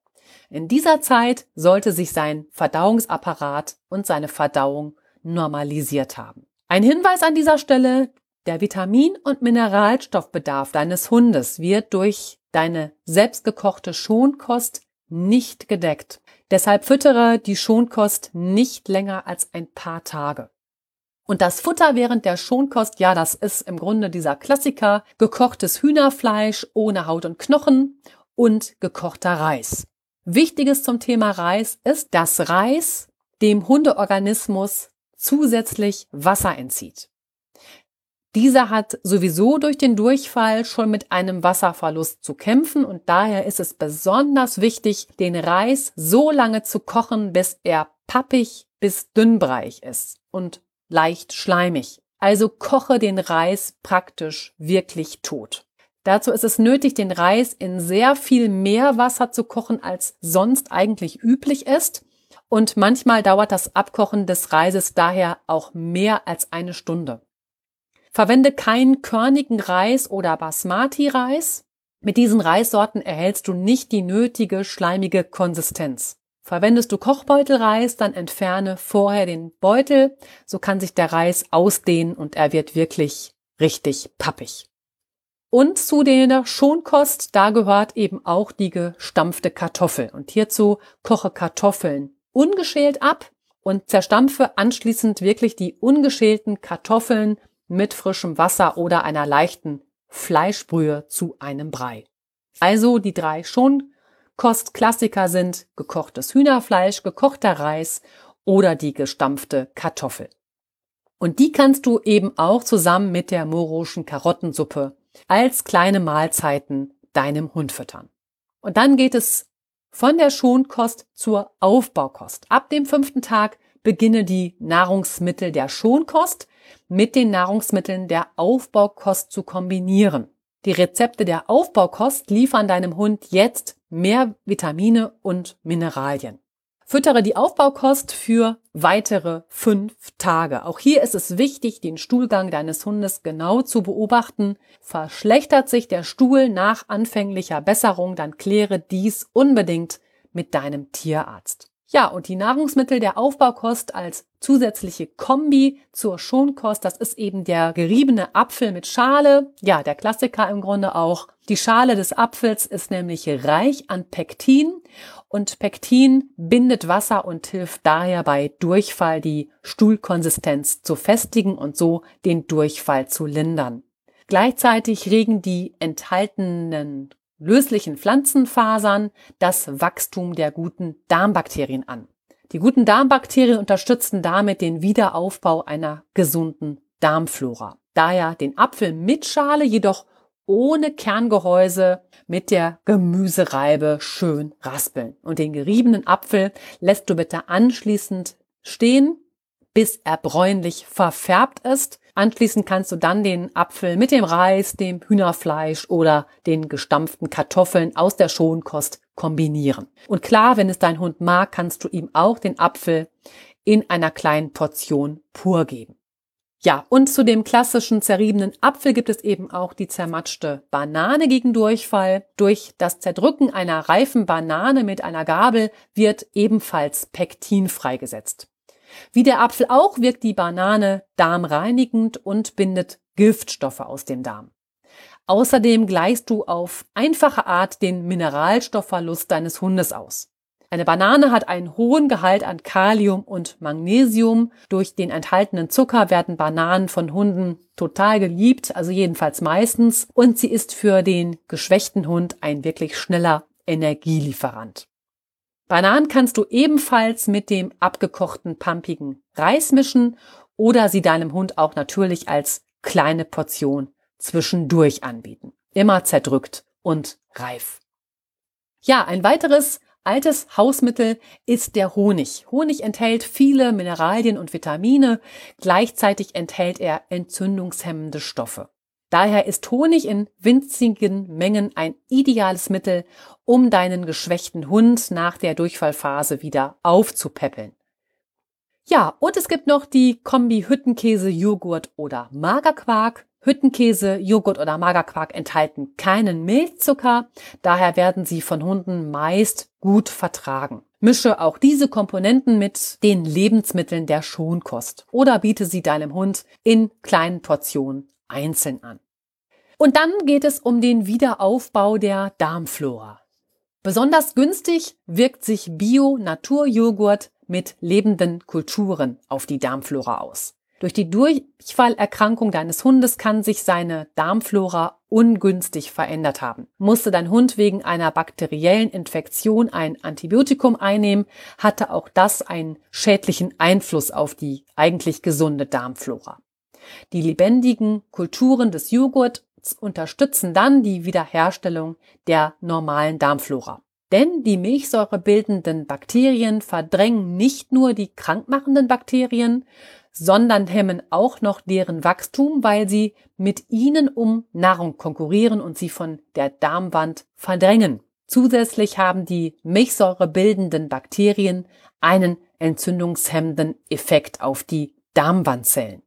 In dieser Zeit sollte sich sein Verdauungsapparat und seine Verdauung normalisiert haben. Ein Hinweis an dieser Stelle, der Vitamin- und Mineralstoffbedarf deines Hundes wird durch deine selbstgekochte Schonkost nicht gedeckt. Deshalb füttere die Schonkost nicht länger als ein paar Tage. Und das Futter während der Schonkost, ja, das ist im Grunde dieser Klassiker, gekochtes Hühnerfleisch ohne Haut und Knochen und gekochter Reis. Wichtiges zum Thema Reis ist, dass Reis dem Hundeorganismus zusätzlich Wasser entzieht. Dieser hat sowieso durch den Durchfall schon mit einem Wasserverlust zu kämpfen und daher ist es besonders wichtig, den Reis so lange zu kochen, bis er pappig bis dünnbreich ist und leicht schleimig. Also koche den Reis praktisch wirklich tot. Dazu ist es nötig, den Reis in sehr viel mehr Wasser zu kochen, als sonst eigentlich üblich ist. Und manchmal dauert das Abkochen des Reises daher auch mehr als eine Stunde. Verwende keinen körnigen Reis oder Basmati-Reis. Mit diesen Reissorten erhältst du nicht die nötige schleimige Konsistenz. Verwendest du Kochbeutelreis, dann entferne vorher den Beutel, so kann sich der Reis ausdehnen und er wird wirklich richtig pappig. Und zu der Schonkost, da gehört eben auch die gestampfte Kartoffel. Und hierzu koche Kartoffeln ungeschält ab und zerstampfe anschließend wirklich die ungeschälten Kartoffeln mit frischem Wasser oder einer leichten Fleischbrühe zu einem Brei. Also die drei Schonkostklassiker sind gekochtes Hühnerfleisch, gekochter Reis oder die gestampfte Kartoffel. Und die kannst du eben auch zusammen mit der moroschen Karottensuppe als kleine Mahlzeiten deinem Hund füttern. Und dann geht es von der Schonkost zur Aufbaukost. Ab dem fünften Tag beginne die Nahrungsmittel der Schonkost mit den Nahrungsmitteln der Aufbaukost zu kombinieren. Die Rezepte der Aufbaukost liefern deinem Hund jetzt mehr Vitamine und Mineralien. Füttere die Aufbaukost für weitere fünf Tage. Auch hier ist es wichtig, den Stuhlgang deines Hundes genau zu beobachten. Verschlechtert sich der Stuhl nach anfänglicher Besserung, dann kläre dies unbedingt mit deinem Tierarzt. Ja, und die Nahrungsmittel der Aufbaukost als zusätzliche Kombi zur Schonkost, das ist eben der geriebene Apfel mit Schale. Ja, der Klassiker im Grunde auch. Die Schale des Apfels ist nämlich reich an Pektin und Pektin bindet Wasser und hilft daher bei Durchfall die Stuhlkonsistenz zu festigen und so den Durchfall zu lindern. Gleichzeitig regen die enthaltenen löslichen Pflanzenfasern das Wachstum der guten Darmbakterien an. Die guten Darmbakterien unterstützen damit den Wiederaufbau einer gesunden Darmflora. Daher den Apfel mit Schale, jedoch ohne Kerngehäuse mit der Gemüsereibe schön raspeln. Und den geriebenen Apfel lässt du bitte anschließend stehen, bis er bräunlich verfärbt ist Anschließend kannst du dann den Apfel mit dem Reis, dem Hühnerfleisch oder den gestampften Kartoffeln aus der Schonkost kombinieren. Und klar, wenn es dein Hund mag, kannst du ihm auch den Apfel in einer kleinen Portion pur geben. Ja, und zu dem klassischen zerriebenen Apfel gibt es eben auch die zermatschte Banane gegen Durchfall. Durch das Zerdrücken einer reifen Banane mit einer Gabel wird ebenfalls Pektin freigesetzt. Wie der Apfel auch wirkt die Banane darmreinigend und bindet Giftstoffe aus dem Darm. Außerdem gleichst du auf einfache Art den Mineralstoffverlust deines Hundes aus. Eine Banane hat einen hohen Gehalt an Kalium und Magnesium. Durch den enthaltenen Zucker werden Bananen von Hunden total geliebt, also jedenfalls meistens. Und sie ist für den geschwächten Hund ein wirklich schneller Energielieferant. Bananen kannst du ebenfalls mit dem abgekochten pampigen Reis mischen oder sie deinem Hund auch natürlich als kleine Portion zwischendurch anbieten. Immer zerdrückt und reif. Ja, ein weiteres altes Hausmittel ist der Honig. Honig enthält viele Mineralien und Vitamine, gleichzeitig enthält er entzündungshemmende Stoffe. Daher ist Honig in winzigen Mengen ein ideales Mittel, um deinen geschwächten Hund nach der Durchfallphase wieder aufzupäppeln. Ja, und es gibt noch die Kombi Hüttenkäse, Joghurt oder Magerquark. Hüttenkäse, Joghurt oder Magerquark enthalten keinen Milchzucker, daher werden sie von Hunden meist gut vertragen. Mische auch diese Komponenten mit den Lebensmitteln der Schonkost oder biete sie deinem Hund in kleinen Portionen einzeln an. Und dann geht es um den Wiederaufbau der Darmflora. Besonders günstig wirkt sich Bio-Naturjoghurt mit lebenden Kulturen auf die Darmflora aus. Durch die Durchfallerkrankung deines Hundes kann sich seine Darmflora ungünstig verändert haben. Musste dein Hund wegen einer bakteriellen Infektion ein Antibiotikum einnehmen, hatte auch das einen schädlichen Einfluss auf die eigentlich gesunde Darmflora. Die lebendigen Kulturen des Joghurts unterstützen dann die Wiederherstellung der normalen Darmflora. Denn die milchsäurebildenden Bakterien verdrängen nicht nur die krankmachenden Bakterien, sondern hemmen auch noch deren Wachstum, weil sie mit ihnen um Nahrung konkurrieren und sie von der Darmwand verdrängen. Zusätzlich haben die milchsäurebildenden Bakterien einen entzündungshemmenden Effekt auf die Darmwandzellen.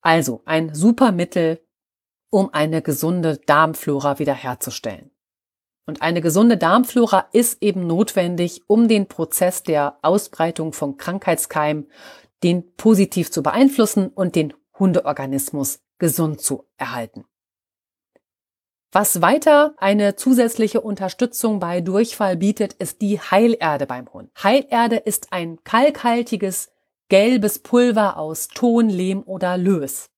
Also ein super Mittel, um eine gesunde Darmflora wiederherzustellen. Und eine gesunde Darmflora ist eben notwendig, um den Prozess der Ausbreitung von Krankheitskeimen, den positiv zu beeinflussen und den Hundeorganismus gesund zu erhalten. Was weiter eine zusätzliche Unterstützung bei Durchfall bietet, ist die Heilerde beim Hund. Heilerde ist ein kalkhaltiges gelbes Pulver aus Ton, Lehm oder Lös.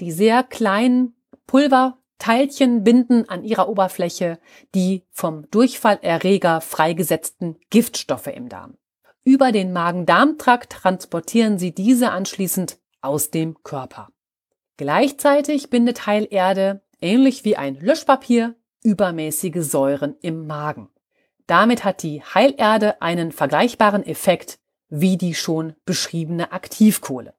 Die sehr kleinen Pulverteilchen binden an ihrer Oberfläche die vom Durchfallerreger freigesetzten Giftstoffe im Darm. Über den Magen-Darm-Trakt transportieren sie diese anschließend aus dem Körper. Gleichzeitig bindet Heilerde, ähnlich wie ein Löschpapier, übermäßige Säuren im Magen. Damit hat die Heilerde einen vergleichbaren Effekt wie die schon beschriebene Aktivkohle.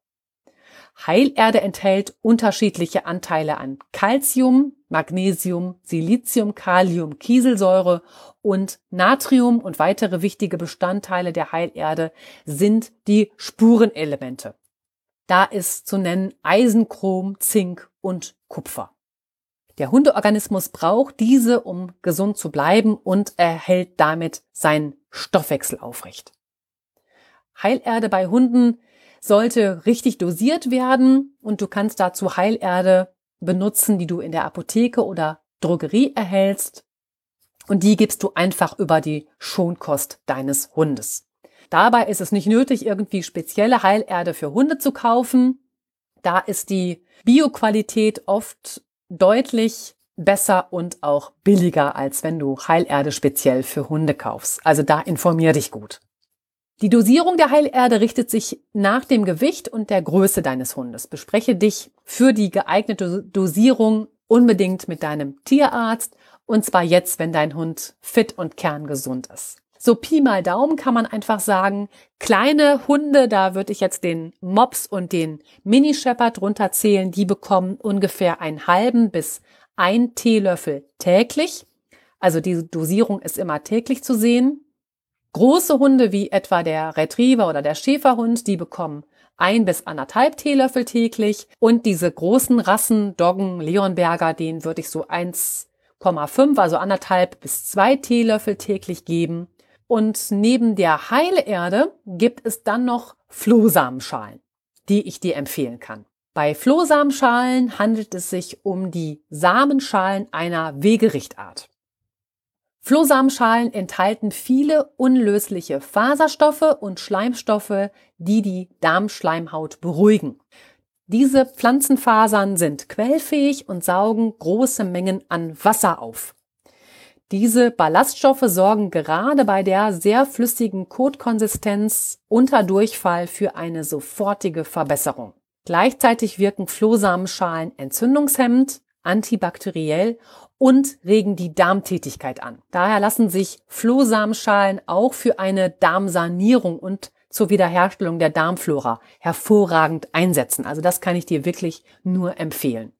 Heilerde enthält unterschiedliche Anteile an Calcium, Magnesium, Silizium, Kalium, Kieselsäure und Natrium und weitere wichtige Bestandteile der Heilerde sind die Spurenelemente. Da ist zu nennen Eisen, Chrom, Zink und Kupfer. Der Hundeorganismus braucht diese, um gesund zu bleiben und erhält damit seinen Stoffwechsel aufrecht. Heilerde bei Hunden sollte richtig dosiert werden und du kannst dazu Heilerde benutzen, die du in der Apotheke oder Drogerie erhältst. Und die gibst du einfach über die Schonkost deines Hundes. Dabei ist es nicht nötig, irgendwie spezielle Heilerde für Hunde zu kaufen. Da ist die Bioqualität oft deutlich besser und auch billiger, als wenn du Heilerde speziell für Hunde kaufst. Also da informier dich gut. Die Dosierung der Heilerde richtet sich nach dem Gewicht und der Größe deines Hundes. Bespreche dich für die geeignete Dosierung unbedingt mit deinem Tierarzt und zwar jetzt, wenn dein Hund fit und kerngesund ist. So Pi mal Daumen kann man einfach sagen, kleine Hunde, da würde ich jetzt den Mops und den Mini Shepherd drunter zählen, die bekommen ungefähr einen halben bis ein Teelöffel täglich. Also diese Dosierung ist immer täglich zu sehen. Große Hunde wie etwa der Retriever oder der Schäferhund, die bekommen ein bis anderthalb Teelöffel täglich. Und diese großen Rassen, Doggen, Leonberger, denen würde ich so 1,5, also anderthalb bis zwei Teelöffel täglich geben. Und neben der Heilerde gibt es dann noch Flohsamenschalen, die ich dir empfehlen kann. Bei Flohsamenschalen handelt es sich um die Samenschalen einer Wegerichtart. Flohsamenschalen enthalten viele unlösliche Faserstoffe und Schleimstoffe, die die Darmschleimhaut beruhigen. Diese Pflanzenfasern sind quellfähig und saugen große Mengen an Wasser auf. Diese Ballaststoffe sorgen gerade bei der sehr flüssigen Kotkonsistenz unter Durchfall für eine sofortige Verbesserung. Gleichzeitig wirken Flohsamenschalen entzündungshemmend, antibakteriell und regen die Darmtätigkeit an. Daher lassen sich Flohsamenschalen auch für eine Darmsanierung und zur Wiederherstellung der Darmflora hervorragend einsetzen. Also das kann ich dir wirklich nur empfehlen.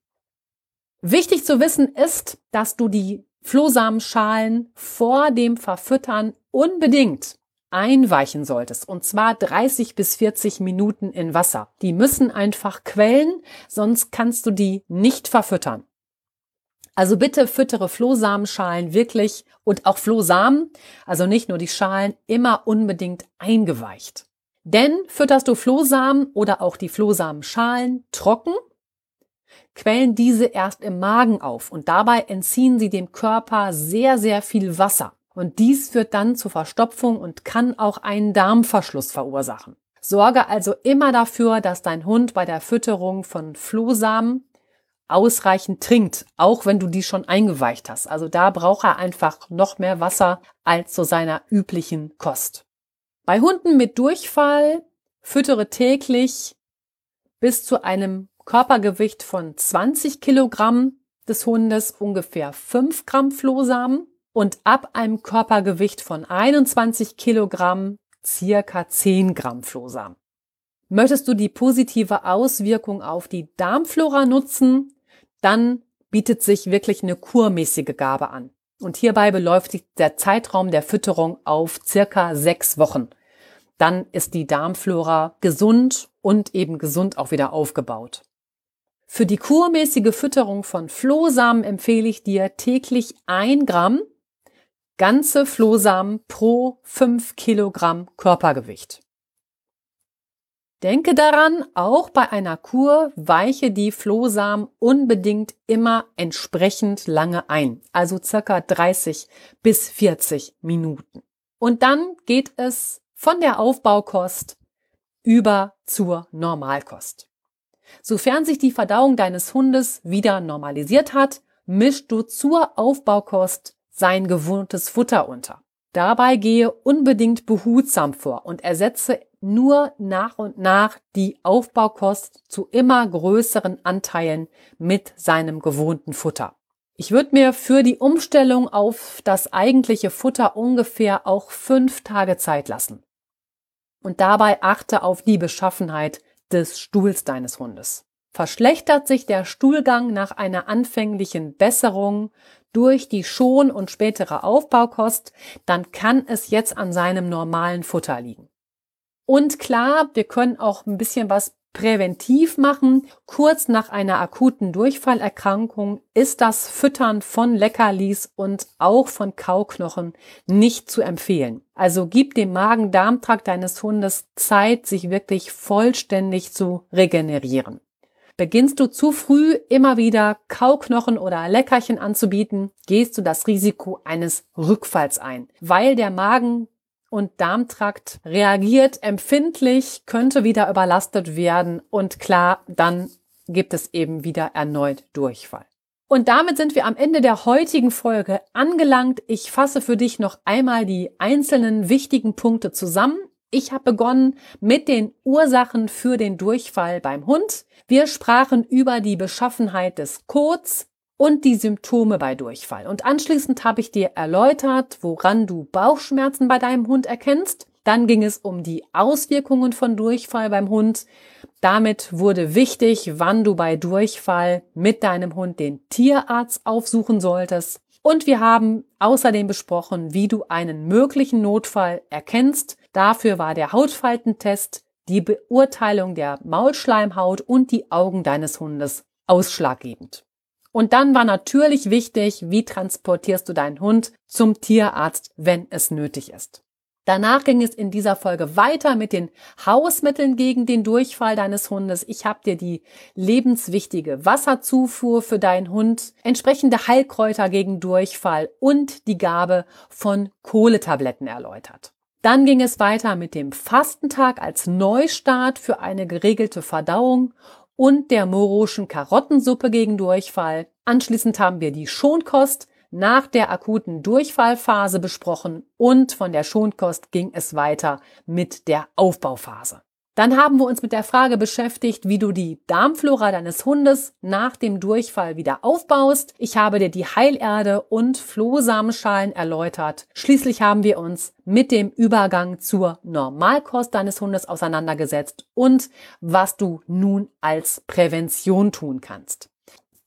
Wichtig zu wissen ist, dass du die Flohsamenschalen vor dem Verfüttern unbedingt einweichen solltest. Und zwar 30 bis 40 Minuten in Wasser. Die müssen einfach quellen, sonst kannst du die nicht verfüttern. Also bitte füttere Flohsamenschalen wirklich und auch Flohsamen, also nicht nur die Schalen, immer unbedingt eingeweicht. Denn fütterst du Flohsamen oder auch die Flohsamenschalen trocken, quellen diese erst im Magen auf und dabei entziehen sie dem Körper sehr, sehr viel Wasser. Und dies führt dann zur Verstopfung und kann auch einen Darmverschluss verursachen. Sorge also immer dafür, dass dein Hund bei der Fütterung von Flohsamen ausreichend trinkt, auch wenn du die schon eingeweicht hast. Also da braucht er einfach noch mehr Wasser als zu seiner üblichen Kost. Bei Hunden mit Durchfall füttere täglich bis zu einem Körpergewicht von 20 Kilogramm des Hundes ungefähr 5 Gramm Flohsamen und ab einem Körpergewicht von 21 Kilogramm circa 10 Gramm Flohsamen. Möchtest du die positive Auswirkung auf die Darmflora nutzen, dann bietet sich wirklich eine kurmäßige Gabe an. Und hierbei beläuft sich der Zeitraum der Fütterung auf circa sechs Wochen. Dann ist die Darmflora gesund und eben gesund auch wieder aufgebaut. Für die kurmäßige Fütterung von Flohsamen empfehle ich dir täglich ein Gramm ganze Flohsamen pro fünf Kilogramm Körpergewicht. Denke daran, auch bei einer Kur weiche die Flohsamen unbedingt immer entsprechend lange ein, also circa 30 bis 40 Minuten. Und dann geht es von der Aufbaukost über zur Normalkost. Sofern sich die Verdauung deines Hundes wieder normalisiert hat, mischst du zur Aufbaukost sein gewohntes Futter unter. Dabei gehe unbedingt behutsam vor und ersetze nur nach und nach die Aufbaukost zu immer größeren Anteilen mit seinem gewohnten Futter. Ich würde mir für die Umstellung auf das eigentliche Futter ungefähr auch fünf Tage Zeit lassen. Und dabei achte auf die Beschaffenheit des Stuhls deines Hundes. Verschlechtert sich der Stuhlgang nach einer anfänglichen Besserung durch die Schon- und spätere Aufbaukost, dann kann es jetzt an seinem normalen Futter liegen. Und klar, wir können auch ein bisschen was präventiv machen. Kurz nach einer akuten Durchfallerkrankung ist das Füttern von Leckerlis und auch von Kauknochen nicht zu empfehlen. Also gib dem Magen-Darm-Trakt deines Hundes Zeit, sich wirklich vollständig zu regenerieren. Beginnst du zu früh immer wieder Kauknochen oder Leckerchen anzubieten, gehst du das Risiko eines Rückfalls ein, weil der Magen und Darmtrakt reagiert empfindlich, könnte wieder überlastet werden und klar, dann gibt es eben wieder erneut Durchfall. Und damit sind wir am Ende der heutigen Folge angelangt. Ich fasse für dich noch einmal die einzelnen wichtigen Punkte zusammen. Ich habe begonnen mit den Ursachen für den Durchfall beim Hund. Wir sprachen über die Beschaffenheit des Kots, und die Symptome bei Durchfall. Und anschließend habe ich dir erläutert, woran du Bauchschmerzen bei deinem Hund erkennst. Dann ging es um die Auswirkungen von Durchfall beim Hund. Damit wurde wichtig, wann du bei Durchfall mit deinem Hund den Tierarzt aufsuchen solltest. Und wir haben außerdem besprochen, wie du einen möglichen Notfall erkennst. Dafür war der Hautfaltentest, die Beurteilung der Maulschleimhaut und die Augen deines Hundes ausschlaggebend. Und dann war natürlich wichtig, wie transportierst du deinen Hund zum Tierarzt, wenn es nötig ist. Danach ging es in dieser Folge weiter mit den Hausmitteln gegen den Durchfall deines Hundes. Ich habe dir die lebenswichtige Wasserzufuhr für deinen Hund, entsprechende Heilkräuter gegen Durchfall und die Gabe von Kohletabletten erläutert. Dann ging es weiter mit dem Fastentag als Neustart für eine geregelte Verdauung und der moroschen Karottensuppe gegen Durchfall. Anschließend haben wir die Schonkost nach der akuten Durchfallphase besprochen und von der Schonkost ging es weiter mit der Aufbauphase. Dann haben wir uns mit der Frage beschäftigt, wie du die Darmflora deines Hundes nach dem Durchfall wieder aufbaust. Ich habe dir die Heilerde und Flohsamenschalen erläutert. Schließlich haben wir uns mit dem Übergang zur Normalkost deines Hundes auseinandergesetzt und was du nun als Prävention tun kannst.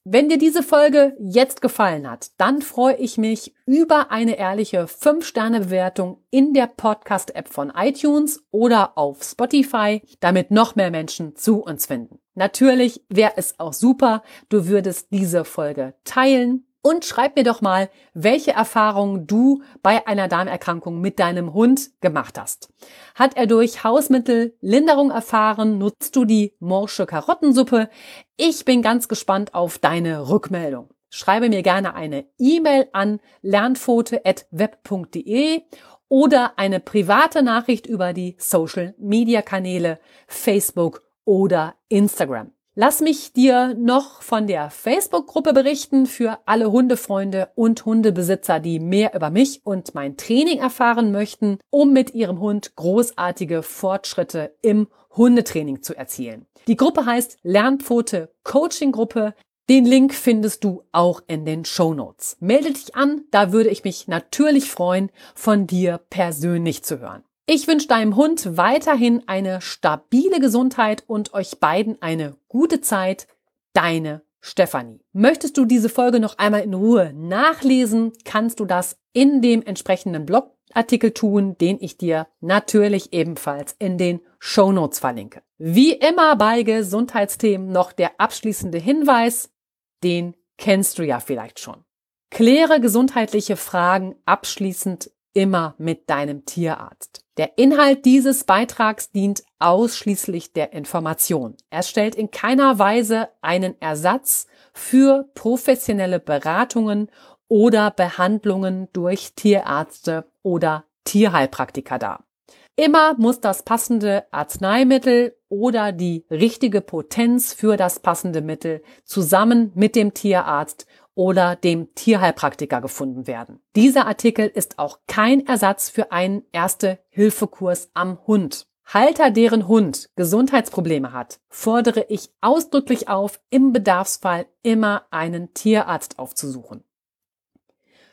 Wenn dir diese Folge jetzt gefallen hat, dann freue ich mich über eine ehrliche 5-Sterne-Bewertung in der Podcast-App von iTunes oder auf Spotify, damit noch mehr Menschen zu uns finden. Natürlich wäre es auch super, du würdest diese Folge teilen und schreib mir doch mal, welche Erfahrungen du bei einer Darmerkrankung mit deinem Hund gemacht hast. Hat er durch Hausmittel Linderung erfahren? Nutzt du die morsche Karottensuppe? Ich bin ganz gespannt auf deine Rückmeldung. Schreibe mir gerne eine E-Mail an lernfote.web.de oder eine private Nachricht über die Social Media Kanäle Facebook oder Instagram. Lass mich dir noch von der Facebook-Gruppe berichten für alle Hundefreunde und Hundebesitzer, die mehr über mich und mein Training erfahren möchten, um mit ihrem Hund großartige Fortschritte im Hundetraining zu erzielen. Die Gruppe heißt Lernpfote Coaching Gruppe. Den Link findest du auch in den Show Notes. Melde dich an, da würde ich mich natürlich freuen, von dir persönlich zu hören. Ich wünsche deinem Hund weiterhin eine stabile Gesundheit und euch beiden eine gute Zeit. Deine Stefanie. Möchtest du diese Folge noch einmal in Ruhe nachlesen, kannst du das in dem entsprechenden Blogartikel tun, den ich dir natürlich ebenfalls in den Show Notes verlinke. Wie immer bei Gesundheitsthemen noch der abschließende Hinweis, den kennst du ja vielleicht schon. Kläre gesundheitliche Fragen abschließend immer mit deinem Tierarzt. Der Inhalt dieses Beitrags dient ausschließlich der Information. Er stellt in keiner Weise einen Ersatz für professionelle Beratungen oder Behandlungen durch Tierärzte oder Tierheilpraktiker dar. Immer muss das passende Arzneimittel oder die richtige Potenz für das passende Mittel zusammen mit dem Tierarzt oder dem Tierheilpraktiker gefunden werden. Dieser Artikel ist auch kein Ersatz für einen Erste-Hilfe-Kurs am Hund. Halter, deren Hund Gesundheitsprobleme hat, fordere ich ausdrücklich auf, im Bedarfsfall immer einen Tierarzt aufzusuchen.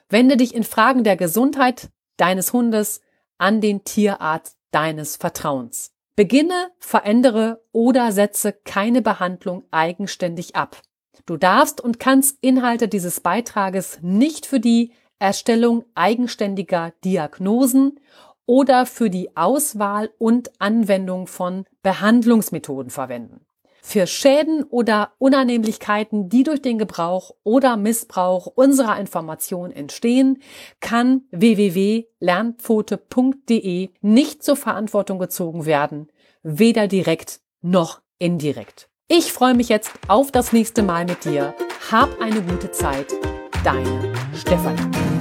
Wende dich in Fragen der Gesundheit deines Hundes an den Tierarzt deines Vertrauens. Beginne, verändere oder setze keine Behandlung eigenständig ab. Du darfst und kannst Inhalte dieses Beitrages nicht für die Erstellung eigenständiger Diagnosen oder für die Auswahl und Anwendung von Behandlungsmethoden verwenden. Für Schäden oder Unannehmlichkeiten, die durch den Gebrauch oder Missbrauch unserer Information entstehen, kann www.lernpfote.de nicht zur Verantwortung gezogen werden, weder direkt noch indirekt. Ich freue mich jetzt auf das nächste Mal mit dir. Hab eine gute Zeit. Deine Stefanie.